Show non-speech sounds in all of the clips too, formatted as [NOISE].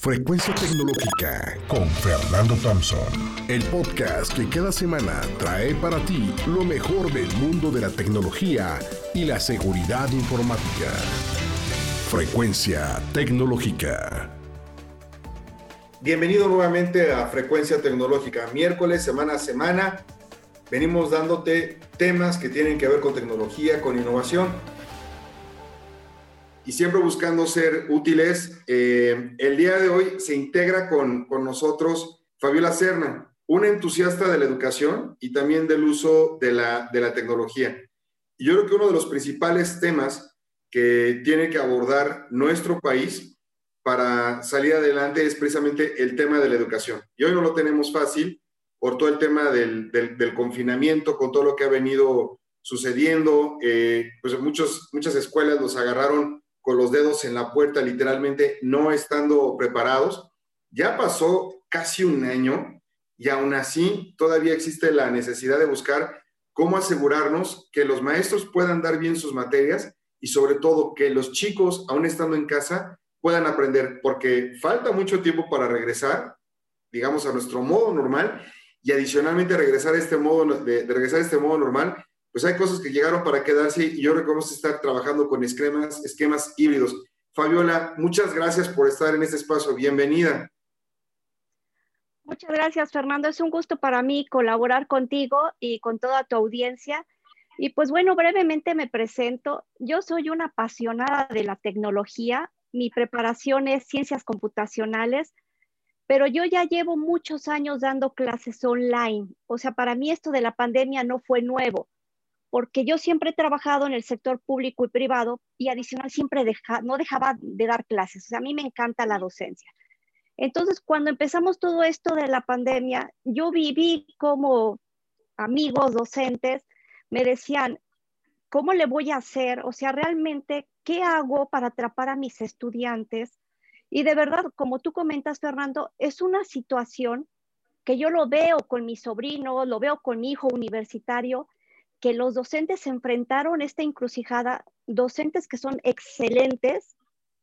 Frecuencia Tecnológica con Fernando Thompson. El podcast que cada semana trae para ti lo mejor del mundo de la tecnología y la seguridad informática. Frecuencia Tecnológica. Bienvenido nuevamente a Frecuencia Tecnológica. Miércoles, semana a semana, venimos dándote temas que tienen que ver con tecnología, con innovación y siempre buscando ser útiles. Eh, el día de hoy se integra con, con nosotros Fabiola Serna, una entusiasta de la educación y también del uso de la, de la tecnología. Y yo creo que uno de los principales temas que tiene que abordar nuestro país para salir adelante es precisamente el tema de la educación. Y hoy no lo tenemos fácil por todo el tema del, del, del confinamiento, con todo lo que ha venido sucediendo. Eh, pues muchos, muchas escuelas los agarraron con los dedos en la puerta, literalmente no estando preparados. Ya pasó casi un año y aún así todavía existe la necesidad de buscar cómo asegurarnos que los maestros puedan dar bien sus materias y sobre todo que los chicos, aún estando en casa, puedan aprender, porque falta mucho tiempo para regresar, digamos, a nuestro modo normal y adicionalmente regresar a este modo, de, de regresar a este modo normal, pues hay cosas que llegaron para quedarse y yo reconozco estar trabajando con esquemas, esquemas híbridos. Fabiola, muchas gracias por estar en este espacio. Bienvenida. Muchas gracias, Fernando. Es un gusto para mí colaborar contigo y con toda tu audiencia. Y pues bueno, brevemente me presento. Yo soy una apasionada de la tecnología. Mi preparación es ciencias computacionales, pero yo ya llevo muchos años dando clases online. O sea, para mí esto de la pandemia no fue nuevo porque yo siempre he trabajado en el sector público y privado y adicional siempre no dejaba de dar clases. O sea, a mí me encanta la docencia. Entonces, cuando empezamos todo esto de la pandemia, yo viví como amigos docentes me decían, ¿cómo le voy a hacer? O sea, realmente, ¿qué hago para atrapar a mis estudiantes? Y de verdad, como tú comentas, Fernando, es una situación que yo lo veo con mi sobrino, lo veo con hijo universitario, que los docentes se enfrentaron esta encrucijada, docentes que son excelentes,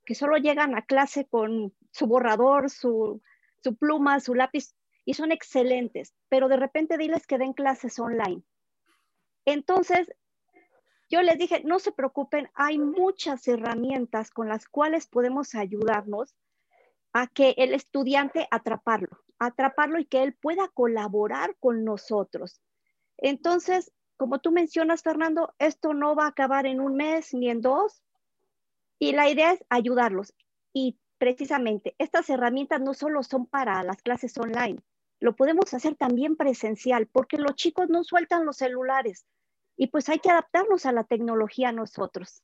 que solo llegan a clase con su borrador, su, su pluma, su lápiz, y son excelentes, pero de repente diles que den clases online. Entonces, yo les dije, no se preocupen, hay muchas herramientas con las cuales podemos ayudarnos a que el estudiante atraparlo, atraparlo y que él pueda colaborar con nosotros. Entonces, como tú mencionas, Fernando, esto no va a acabar en un mes ni en dos. Y la idea es ayudarlos. Y precisamente, estas herramientas no solo son para las clases online, lo podemos hacer también presencial, porque los chicos no sueltan los celulares. Y pues hay que adaptarnos a la tecnología nosotros.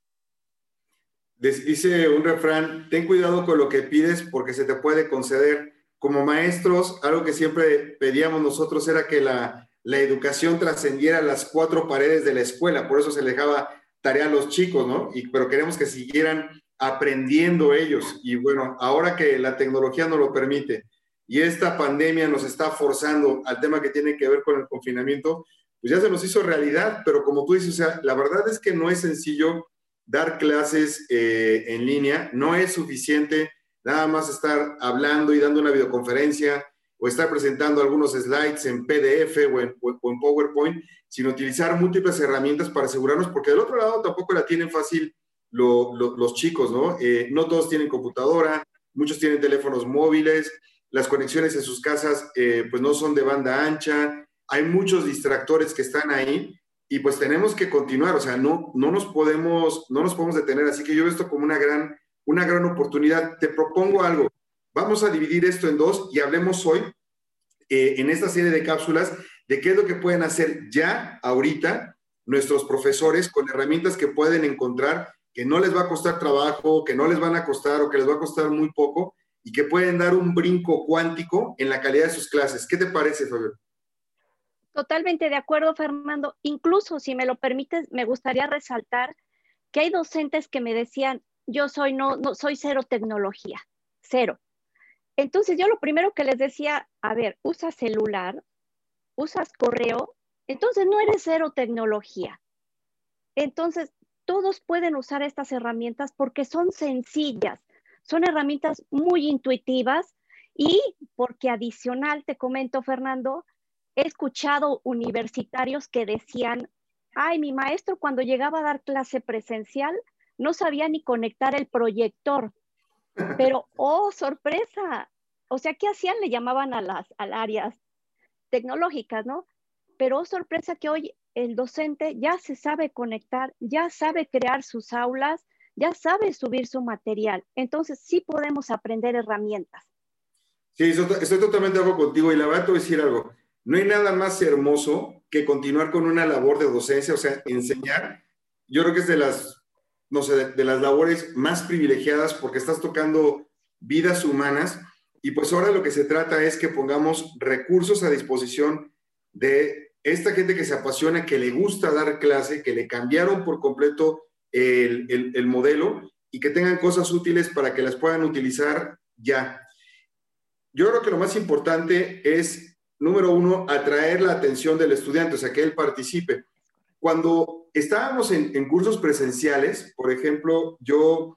Dice un refrán, ten cuidado con lo que pides porque se te puede conceder. Como maestros, algo que siempre pedíamos nosotros era que la, la educación trascendiera las cuatro paredes de la escuela, por eso se le dejaba tarea a los chicos, ¿no? Y, pero queremos que siguieran aprendiendo ellos. Y bueno, ahora que la tecnología nos lo permite y esta pandemia nos está forzando al tema que tiene que ver con el confinamiento, pues ya se nos hizo realidad, pero como tú dices, la verdad es que no es sencillo dar clases eh, en línea, no es suficiente nada más estar hablando y dando una videoconferencia o estar presentando algunos slides en PDF o en, PowerPoint, sino utilizar múltiples herramientas para asegurarnos, porque del otro lado tampoco la tienen fácil los chicos, ¿no? Eh, no todos tienen computadora, muchos tienen teléfonos móviles, las conexiones en sus casas eh, pues no son de banda ancha, hay muchos distractores que están ahí y pues tenemos que continuar, o sea, no, no, nos, podemos, no nos podemos detener, así que yo veo esto como una gran, una gran oportunidad. Te propongo algo, Vamos a dividir esto en dos y hablemos hoy eh, en esta serie de cápsulas de qué es lo que pueden hacer ya, ahorita, nuestros profesores con herramientas que pueden encontrar que no les va a costar trabajo, que no les van a costar o que les va a costar muy poco y que pueden dar un brinco cuántico en la calidad de sus clases. ¿Qué te parece, Fabio? Totalmente de acuerdo, Fernando. Incluso, si me lo permites, me gustaría resaltar que hay docentes que me decían, yo soy no, no soy cero tecnología, cero. Entonces yo lo primero que les decía, a ver, usas celular, usas correo, entonces no eres cero tecnología. Entonces todos pueden usar estas herramientas porque son sencillas, Son herramientas muy intuitivas y porque adicional, te comento, Fernando, he escuchado universitarios que decían, ay, mi maestro cuando llegaba a dar clase presencial no sabía ni conectar el proyector. Pero, oh, sorpresa. O sea, ¿qué hacían? Le llamaban a las áreas tecnológicas, ¿no? Pero, oh, sorpresa que hoy el docente ya se sabe conectar, ya sabe crear sus aulas, ya sabe subir su material. Entonces, sí podemos aprender herramientas. Sí, estoy totalmente de acuerdo contigo y la verdad te voy a decir algo. No hay nada más hermoso que continuar con una labor de docencia, o sea, enseñar. Yo creo que es de las, no sé, de, las labores más privilegiadas porque estás tocando vidas humanas y pues ahora lo que se trata es que pongamos recursos a disposición de esta gente que se apasiona, que le gusta dar clase, que le cambiaron por completo el, el, el modelo y que tengan cosas útiles para que las puedan utilizar ya. Yo creo que lo más importante es número uno, atraer la atención del estudiante, o sea, que él participe. Cuando estábamos en, cursos presenciales, por ejemplo, yo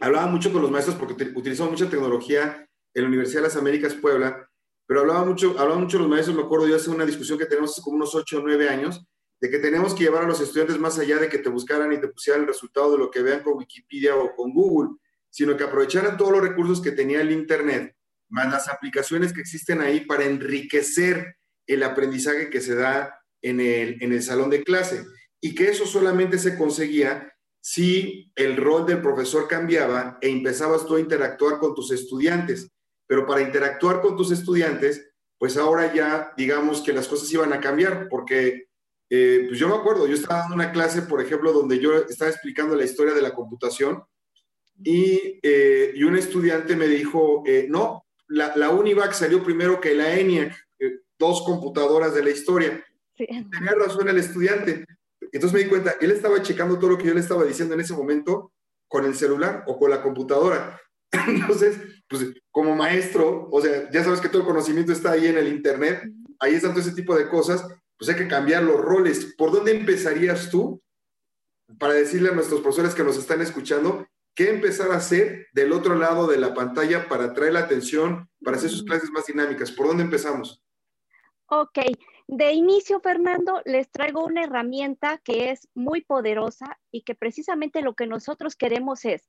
hablaba mucho con los maestros porque utilizamos mucha tecnología en la Universidad de las Américas Puebla, pero hablaba mucho, hablaba mucho los maestros, me acuerdo yo hace una discusión que tenemos hace como unos 8 o 9 años, de que tenemos que llevar a los estudiantes más allá de que te buscaran y te pusieran el resultado de lo que vean con Wikipedia o con Google, sino que aprovecharan todos los recursos que tenía el Internet más las aplicaciones que existen ahí para enriquecer el aprendizaje que se da en el, en el salón de clase. Y que eso solamente se conseguía si el rol del profesor cambiaba e empezabas tú a interactuar con tus estudiantes. Pero para interactuar con tus estudiantes, pues ahora ya digamos que las cosas iban a cambiar, porque eh, pues yo me acuerdo, yo estaba dando una clase, por ejemplo, donde yo estaba explicando la historia de la computación y, eh, y un estudiante me dijo, eh, no, la, Univac salió primero que la ENIAC, eh, dos computadoras de la historia. Tenía razón el estudiante. Entonces me di cuenta, él estaba checando todo lo que yo le estaba diciendo en ese momento con el celular o con la computadora. [LAUGHS] Entonces, pues como maestro, o sea, ya sabes que todo el conocimiento está ahí en el Internet, ahí están todo ese tipo de cosas, pues hay que cambiar los roles. ¿Por dónde empezarías tú para decirle a nuestros profesores que nos están escuchando qué empezar a hacer del otro lado de la pantalla para atraer la atención, para hacer sus clases más dinámicas? ¿Por dónde empezamos? Ok, de inicio, Fernando, les traigo una herramienta que es muy poderosa y que precisamente lo que nosotros queremos es,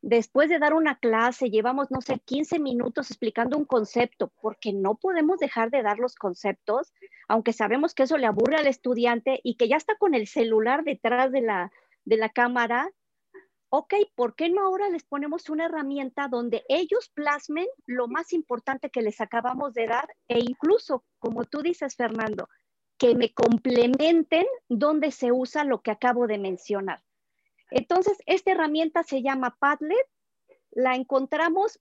después de dar una clase, llevamos, no sé, 15 minutos explicando un concepto, porque no podemos dejar de dar los conceptos, aunque sabemos que eso le aburre al estudiante y que ya está con el celular detrás de la, de la cámara ok, ¿por qué no ahora les ponemos una herramienta donde ellos plasmen lo más importante que les acabamos de dar e incluso, como tú dices, Fernando, que me complementen donde se usa lo que acabo de mencionar? Entonces, esta herramienta se llama Padlet, la encontramos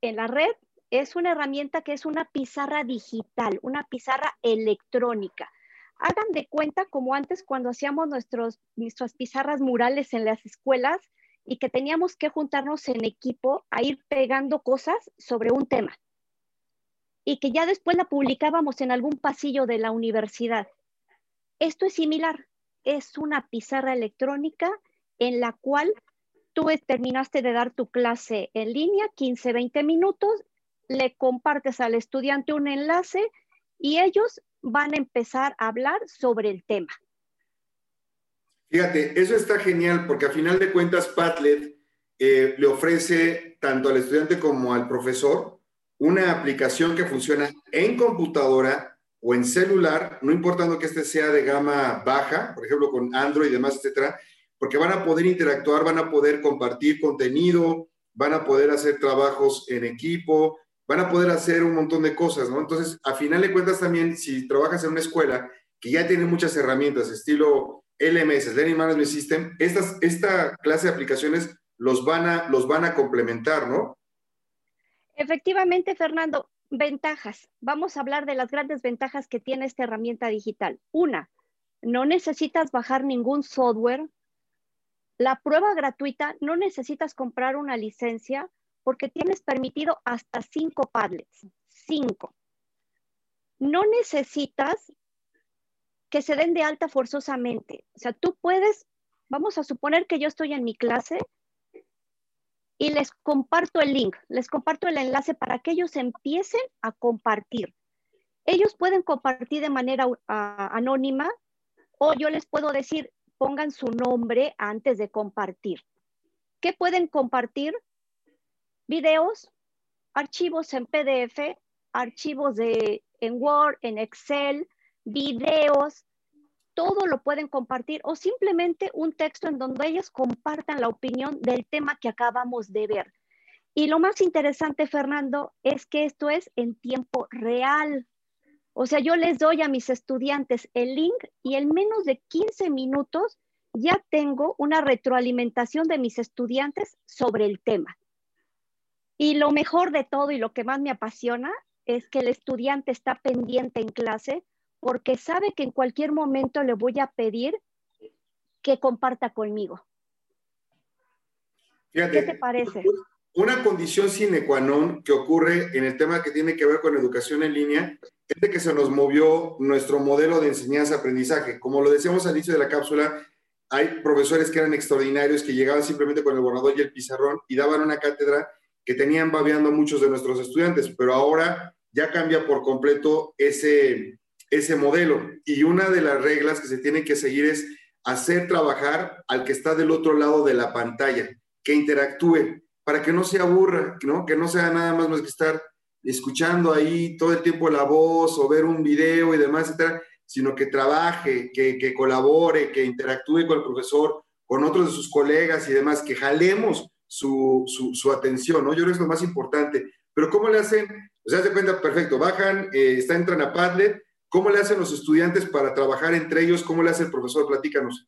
en la red, es una herramienta que es una pizarra digital, una pizarra electrónica hagan de cuenta como antes cuando hacíamos nuestros, nuestras pizarras murales en las escuelas y que teníamos que juntarnos en equipo a ir pegando cosas sobre un tema y que ya después la publicábamos en algún pasillo de la universidad. Esto es similar, es una pizarra electrónica en la cual tú terminaste de dar tu clase en línea, 15, 20 minutos, le compartes al estudiante un enlace y ellos van a empezar a hablar sobre el tema. Fíjate, eso está genial porque a final de cuentas Padlet eh, le ofrece tanto al estudiante como al profesor una aplicación que funciona en computadora o en celular, no importando que este sea de gama baja, por ejemplo con Android y demás, etcétera, porque van a poder interactuar, van a poder compartir contenido, van a poder hacer trabajos en equipo, van a poder hacer un montón de cosas, ¿no? Entonces, a final de cuentas también, si trabajas en una escuela que ya tiene muchas herramientas, estilo LMS, Learning Management System, estas, esta clase de aplicaciones los van, a, los van a complementar, ¿no? Efectivamente, Fernando, ventajas. Vamos a hablar de las grandes ventajas que tiene esta herramienta digital. Una, no necesitas bajar ningún software. La prueba gratuita, no necesitas comprar una licencia porque tienes permitido hasta cinco Padlets, cinco. No necesitas que se den de alta forzosamente. O sea, tú puedes, vamos a suponer que yo estoy en mi clase y les comparto el link, les comparto el enlace para que ellos empiecen a compartir. Ellos pueden compartir de manera ah, anónima o yo les puedo decir, pongan su nombre antes de compartir. ¿Qué pueden compartir? Videos, archivos en PDF, archivos de, en Word, en Excel, videos, todo lo pueden compartir o simplemente un texto en donde ellos compartan la opinión del tema que acabamos de ver. Y lo más interesante, Fernando, es que esto es en tiempo real. O sea, yo les doy a mis estudiantes el link y en menos de 15 minutos ya tengo una retroalimentación de mis estudiantes sobre el tema. Y lo mejor de todo y lo que más me apasiona es que el estudiante está pendiente en clase porque sabe que en cualquier momento le voy a pedir que comparta conmigo. ¿Qué te parece? Una condición sine qua non que ocurre en el tema que tiene que ver con educación en línea es de que se nos movió nuestro modelo de enseñanza-aprendizaje. Como lo decíamos al inicio de la cápsula, hay profesores que eran extraordinarios, que llegaban simplemente con el borrador y el pizarrón y daban una cátedra que tenían babeando muchos de nuestros estudiantes, pero ahora ya cambia por completo ese, ese modelo. Y una de las reglas que se tienen que seguir es hacer trabajar al que está del otro lado de la pantalla, que interactúe, para que no se aburra, ¿no? que no sea nada más más que estar escuchando ahí todo el tiempo la voz o ver un video y demás, etcétera, sino que trabaje, que, que colabore, que interactúe con el profesor, con otros de sus colegas y demás, que jalemos su, su, atención, ¿no? Yo creo que es lo más importante. Pero ¿cómo le hacen? O sea, se cuenta, perfecto, bajan, eh, está, entran a Padlet, ¿Cómo le hacen los estudiantes para trabajar entre ellos? ¿Cómo le hace el profesor? Platícanos.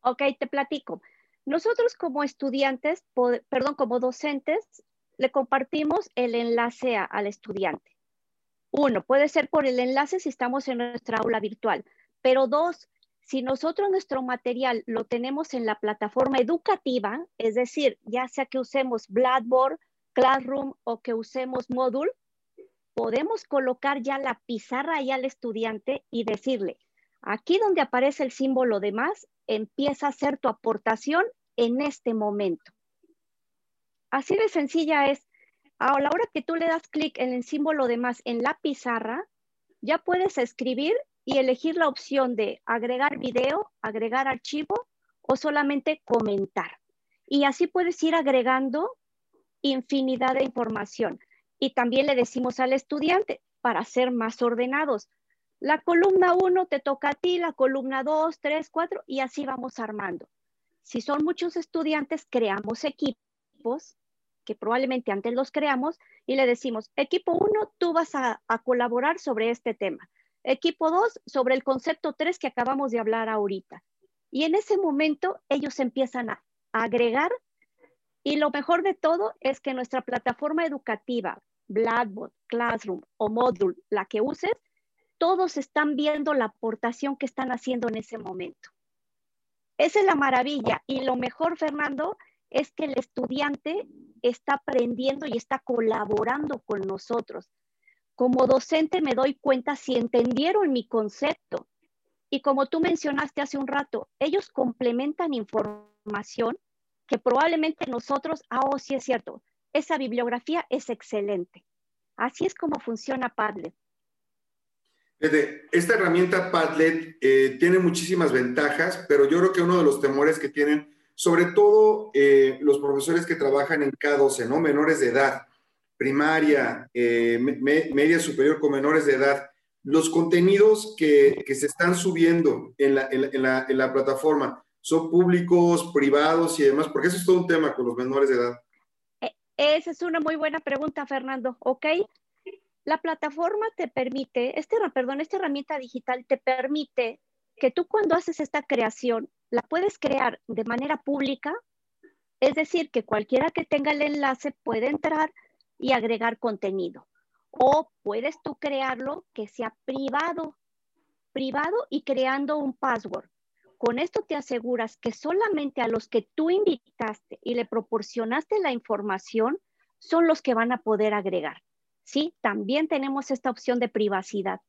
Ok, te platico. Nosotros como estudiantes, perdón, como docentes, le compartimos el enlace al estudiante. Uno, puede ser por el enlace si estamos en nuestra aula virtual, pero dos, si nosotros nuestro material lo tenemos en la plataforma educativa, es decir, ya sea que usemos Blackboard, Classroom o que usemos Moodle, podemos colocar ya la pizarra ahí al estudiante y decirle, aquí donde aparece el símbolo de más, empieza a hacer tu aportación en este momento. Así de sencilla es. A la hora que tú le das clic en el símbolo de más en la pizarra, ya puedes escribir y elegir la opción de agregar video, agregar archivo o solamente comentar. Y así puedes ir agregando infinidad de información. Y también le decimos al estudiante, para ser más ordenados, la columna 1 te toca a ti, la columna 2, 3, 4 y así vamos armando. Si son muchos estudiantes, creamos equipos, que probablemente antes los creamos, y le decimos, equipo 1, tú vas a, a colaborar sobre este tema. Equipo 2, sobre el concepto 3 que acabamos de hablar ahorita. Y en ese momento ellos empiezan a agregar y lo mejor de todo es que nuestra plataforma educativa Blackboard, Classroom o Moodle, la que uses, todos están viendo la aportación que están haciendo en ese momento. Esa es la maravilla. Y lo mejor, Fernando, es que el estudiante está aprendiendo y está colaborando con nosotros. Como docente me doy cuenta si entendieron mi concepto. Y como tú mencionaste hace un rato, ellos complementan información que probablemente nosotros, ah, oh, sí es cierto, esa bibliografía es excelente. Así es como funciona Padlet. Esta herramienta Padlet eh, tiene muchísimas ventajas, pero yo creo que uno de los temores que tienen, sobre todo eh, los profesores que trabajan en K12, ¿no? Menores de edad, primaria, eh, media superior con menores de edad, los contenidos que, se están subiendo en la, en la plataforma, ¿son públicos, privados y demás? Porque eso es todo un tema con los menores de edad. Esa es una muy buena pregunta, Fernando. ¿Ok? La plataforma te permite, este, perdón, esta herramienta digital te permite que tú cuando haces esta creación, la puedes crear de manera pública, es decir, que cualquiera que tenga el enlace puede entrar y agregar contenido. O puedes tú crearlo que sea privado, privado y creando un password. Con esto te aseguras que solamente a los que tú invitaste y le proporcionaste la información son los que van a poder agregar. Sí, también tenemos esta opción de privacidad.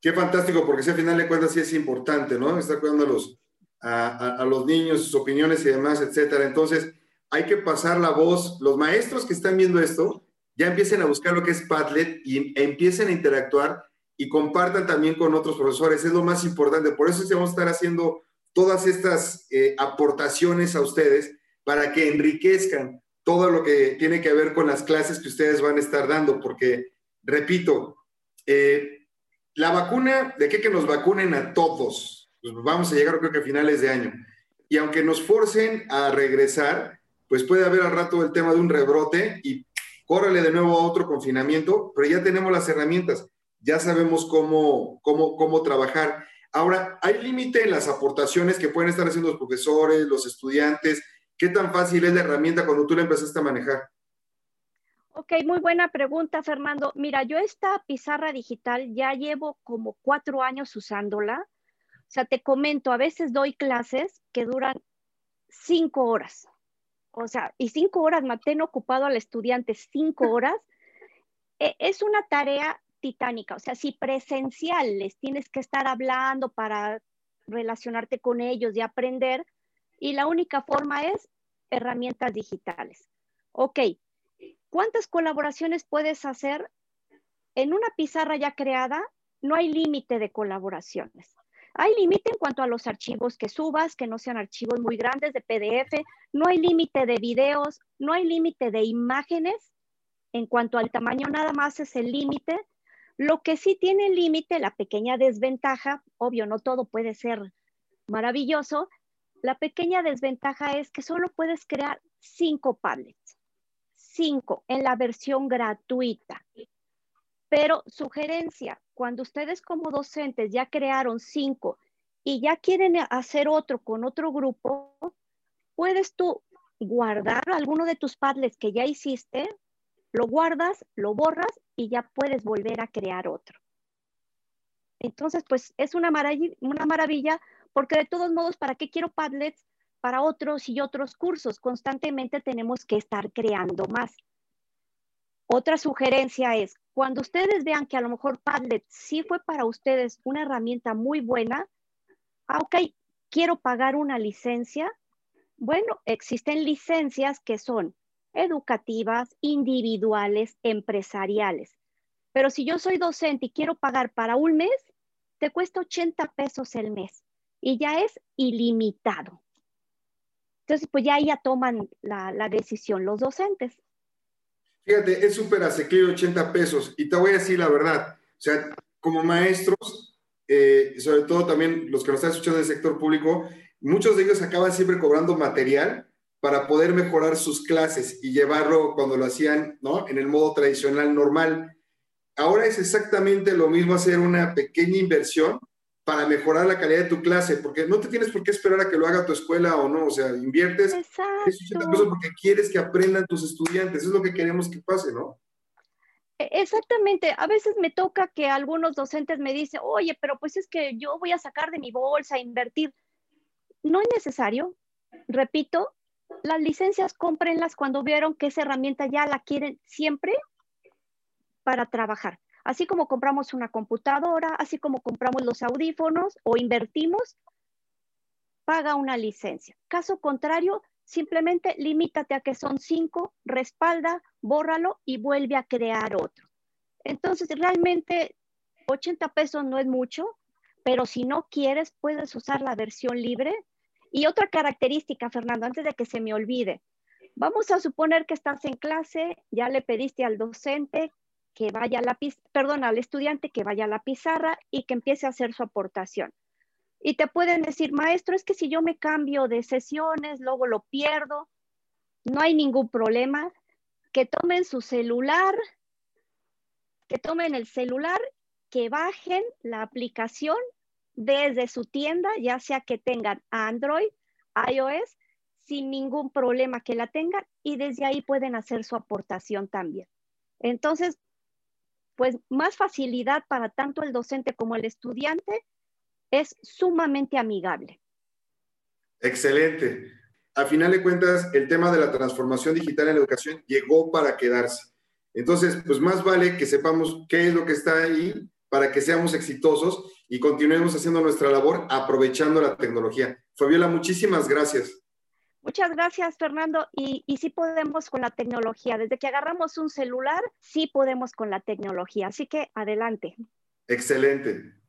Qué fantástico, porque si al final de cuentas sí es importante, ¿no? Estar cuidando a los, a, los niños, sus opiniones y demás, etcétera. Entonces, hay que pasar la voz. Los maestros que están viendo esto ya empiecen a buscar lo que es Padlet y empiecen a interactuar y compartan también con otros profesores. Es lo más importante. Por eso vamos a estar haciendo todas estas eh, aportaciones a ustedes para que enriquezcan todo lo que tiene que ver con las clases que ustedes van a estar dando, porque, repito, eh, la vacuna, ¿de qué que nos vacunen a todos? Pues vamos a llegar creo que a finales de año. Y aunque nos forcen a regresar, pues puede haber al rato el tema de un rebrote y córrele de nuevo a otro confinamiento, pero ya tenemos las herramientas, ya sabemos cómo, cómo, cómo trabajar. Ahora, ¿hay límite en las aportaciones que pueden estar haciendo los profesores, los estudiantes? ¿Qué tan fácil es la herramienta cuando tú la empezaste a manejar? Ok, muy buena pregunta, Fernando. Mira, yo esta pizarra digital ya llevo como cuatro años usándola. O sea, te comento, a veces doy clases que duran cinco horas. O sea, y cinco horas mantén ocupado al estudiante cinco [LAUGHS] horas. E, es una tarea titánica. O sea, si presencial les tienes que estar hablando para relacionarte con ellos y aprender, y la única forma es herramientas digitales. Ok, ¿cuántas colaboraciones puedes hacer? En una pizarra ya creada, no hay límite de colaboraciones. Hay límite en cuanto a los archivos que subas, que no sean archivos muy grandes de PDF, no hay límite de videos, no hay límite de imágenes. En cuanto al tamaño, nada más es el límite. Lo que sí tiene límite, la pequeña desventaja, obvio, no todo puede ser maravilloso, la pequeña desventaja es que solo puedes crear cinco Padlets, cinco en la versión gratuita. Pero sugerencia, cuando ustedes como docentes ya crearon cinco y ya quieren hacer otro con otro grupo, puedes tú guardar alguno de tus Padlets que ya hiciste, lo guardas, lo borras y ya puedes volver a crear otro. Entonces, pues es una maravilla, porque de todos modos, ¿para qué quiero Padlets para otros y otros cursos? Constantemente tenemos que estar creando más. Otra sugerencia es, cuando ustedes vean que a lo mejor Padlet sí fue para ustedes una herramienta muy buena, ah, ok, quiero pagar una licencia. Bueno, existen licencias que son educativas, individuales, empresariales. Pero si yo soy docente y quiero pagar para un mes, te cuesta 80 pesos el mes y ya es ilimitado. Entonces, pues ya ya toman la, decisión los docentes. Fíjate, es súper asequible 80 pesos. Y te voy a decir la verdad. O sea, como maestros, eh, sobre todo también los que nos están escuchando del sector público, muchos de ellos acaban siempre cobrando material para poder mejorar sus clases y llevarlo cuando lo hacían, ¿no? En el modo tradicional normal. Ahora es exactamente lo mismo hacer una pequeña inversión para mejorar la calidad de tu clase, porque no te tienes por qué esperar a que lo haga tu escuela o no, o sea, inviertes porque quieres que aprendan tus estudiantes, es lo que queremos que pase, ¿no? E, exactamente, a veces me toca que algunos docentes me dicen, oye, pero pues es que yo voy a sacar de mi bolsa, invertir. No es necesario, repito, las licencias cómprenlas cuando vieron que esa herramienta ya la quieren siempre para trabajar. Así como compramos una computadora, así como compramos los audífonos o invertimos, paga una licencia. Caso contrario, simplemente limítate a que son cinco, respalda, bórralo y vuelve a crear otro. Entonces, realmente 80 pesos no es mucho, pero si no quieres, puedes usar la versión libre. Y otra característica, Fernando, antes de que se me olvide, vamos a suponer que estás en clase, ya le pediste al docente que vaya a la al estudiante que vaya a la pizarra y que empiece a hacer su aportación. Y te pueden decir, maestro, es que si yo me cambio de sesiones, luego lo pierdo, no hay ningún problema. Que tomen su celular, que tomen el celular, que bajen la aplicación desde su tienda, ya sea que tengan Android, iOS, sin ningún problema que la tengan y desde ahí pueden hacer su aportación también. Entonces, pues más facilidad para tanto el docente como el estudiante es sumamente amigable. Excelente. A final de cuentas, el tema de la transformación digital en la educación llegó para quedarse. Entonces, pues más vale que sepamos qué es lo que está ahí para que seamos exitosos y continuemos haciendo nuestra labor aprovechando la tecnología. Fabiola, muchísimas gracias. Muchas gracias, Fernando. Y, y sí podemos con la tecnología. Desde que agarramos un celular, sí podemos con la tecnología. Así que adelante. Excelente.